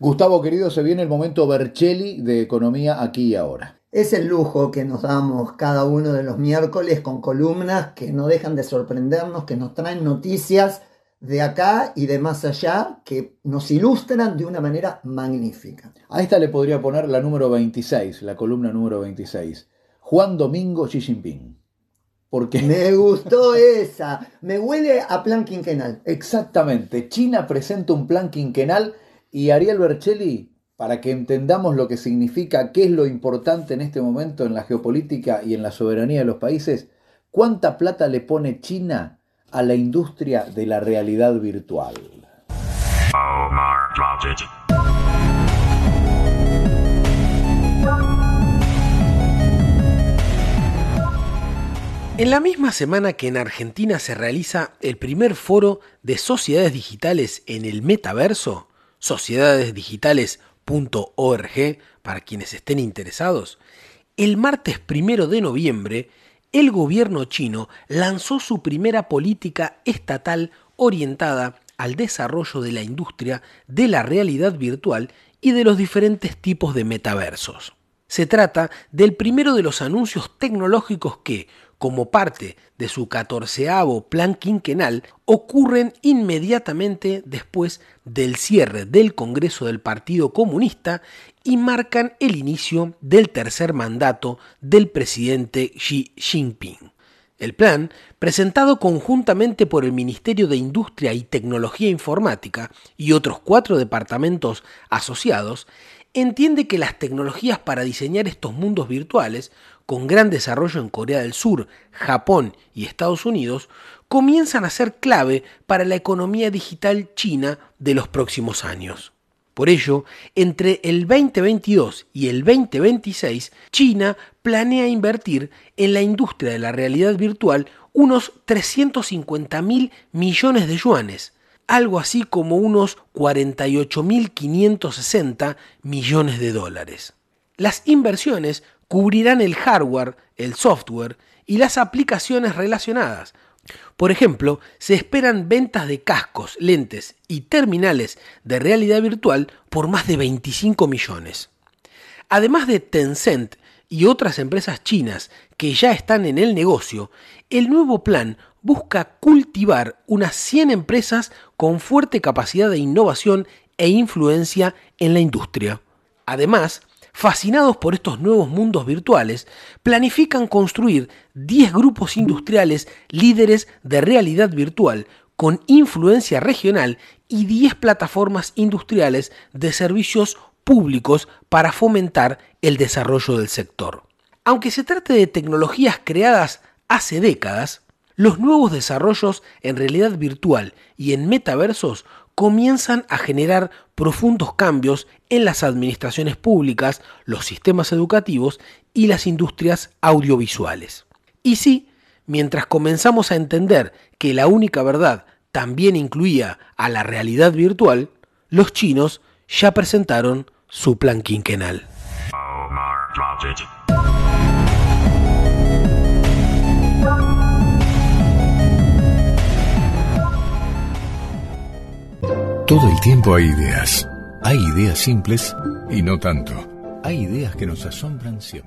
Gustavo querido, se viene el momento Bercelli de economía aquí y ahora. Es el lujo que nos damos cada uno de los miércoles con columnas que no dejan de sorprendernos, que nos traen noticias de acá y de más allá que nos ilustran de una manera magnífica. A esta le podría poner la número 26, la columna número 26. Juan Domingo Xi Jinping. Porque... Me gustó esa. Me huele a plan quinquenal. Exactamente. China presenta un plan quinquenal y Ariel Bercelli para que entendamos lo que significa, qué es lo importante en este momento en la geopolítica y en la soberanía de los países, cuánta plata le pone China a la industria de la realidad virtual. En la misma semana que en Argentina se realiza el primer foro de sociedades digitales en el metaverso, sociedadesdigitales.com, .org para quienes estén interesados, el martes primero de noviembre, el gobierno chino lanzó su primera política estatal orientada al desarrollo de la industria de la realidad virtual y de los diferentes tipos de metaversos. Se trata del primero de los anuncios tecnológicos que, como parte de su catorceavo plan quinquenal, ocurren inmediatamente después del cierre del Congreso del Partido Comunista y marcan el inicio del tercer mandato del presidente Xi Jinping. El plan, presentado conjuntamente por el Ministerio de Industria y Tecnología Informática y otros cuatro departamentos asociados, entiende que las tecnologías para diseñar estos mundos virtuales con gran desarrollo en Corea del Sur, Japón y Estados Unidos, comienzan a ser clave para la economía digital china de los próximos años. Por ello, entre el 2022 y el 2026, China planea invertir en la industria de la realidad virtual unos 350 mil millones de yuanes, algo así como unos 48.560 millones de dólares. Las inversiones cubrirán el hardware, el software y las aplicaciones relacionadas. Por ejemplo, se esperan ventas de cascos, lentes y terminales de realidad virtual por más de 25 millones. Además de Tencent y otras empresas chinas que ya están en el negocio, el nuevo plan busca cultivar unas 100 empresas con fuerte capacidad de innovación e influencia en la industria. Además, fascinados por estos nuevos mundos virtuales, planifican construir 10 grupos industriales líderes de realidad virtual con influencia regional y 10 plataformas industriales de servicios públicos para fomentar el desarrollo del sector. Aunque se trate de tecnologías creadas hace décadas, los nuevos desarrollos en realidad virtual y en metaversos comienzan a generar profundos cambios en las administraciones públicas, los sistemas educativos y las industrias audiovisuales. Y sí, mientras comenzamos a entender que la única verdad también incluía a la realidad virtual, los chinos ya presentaron su plan quinquenal. Todo el tiempo hay ideas. Hay ideas simples y no tanto. Hay ideas que nos asombran siempre.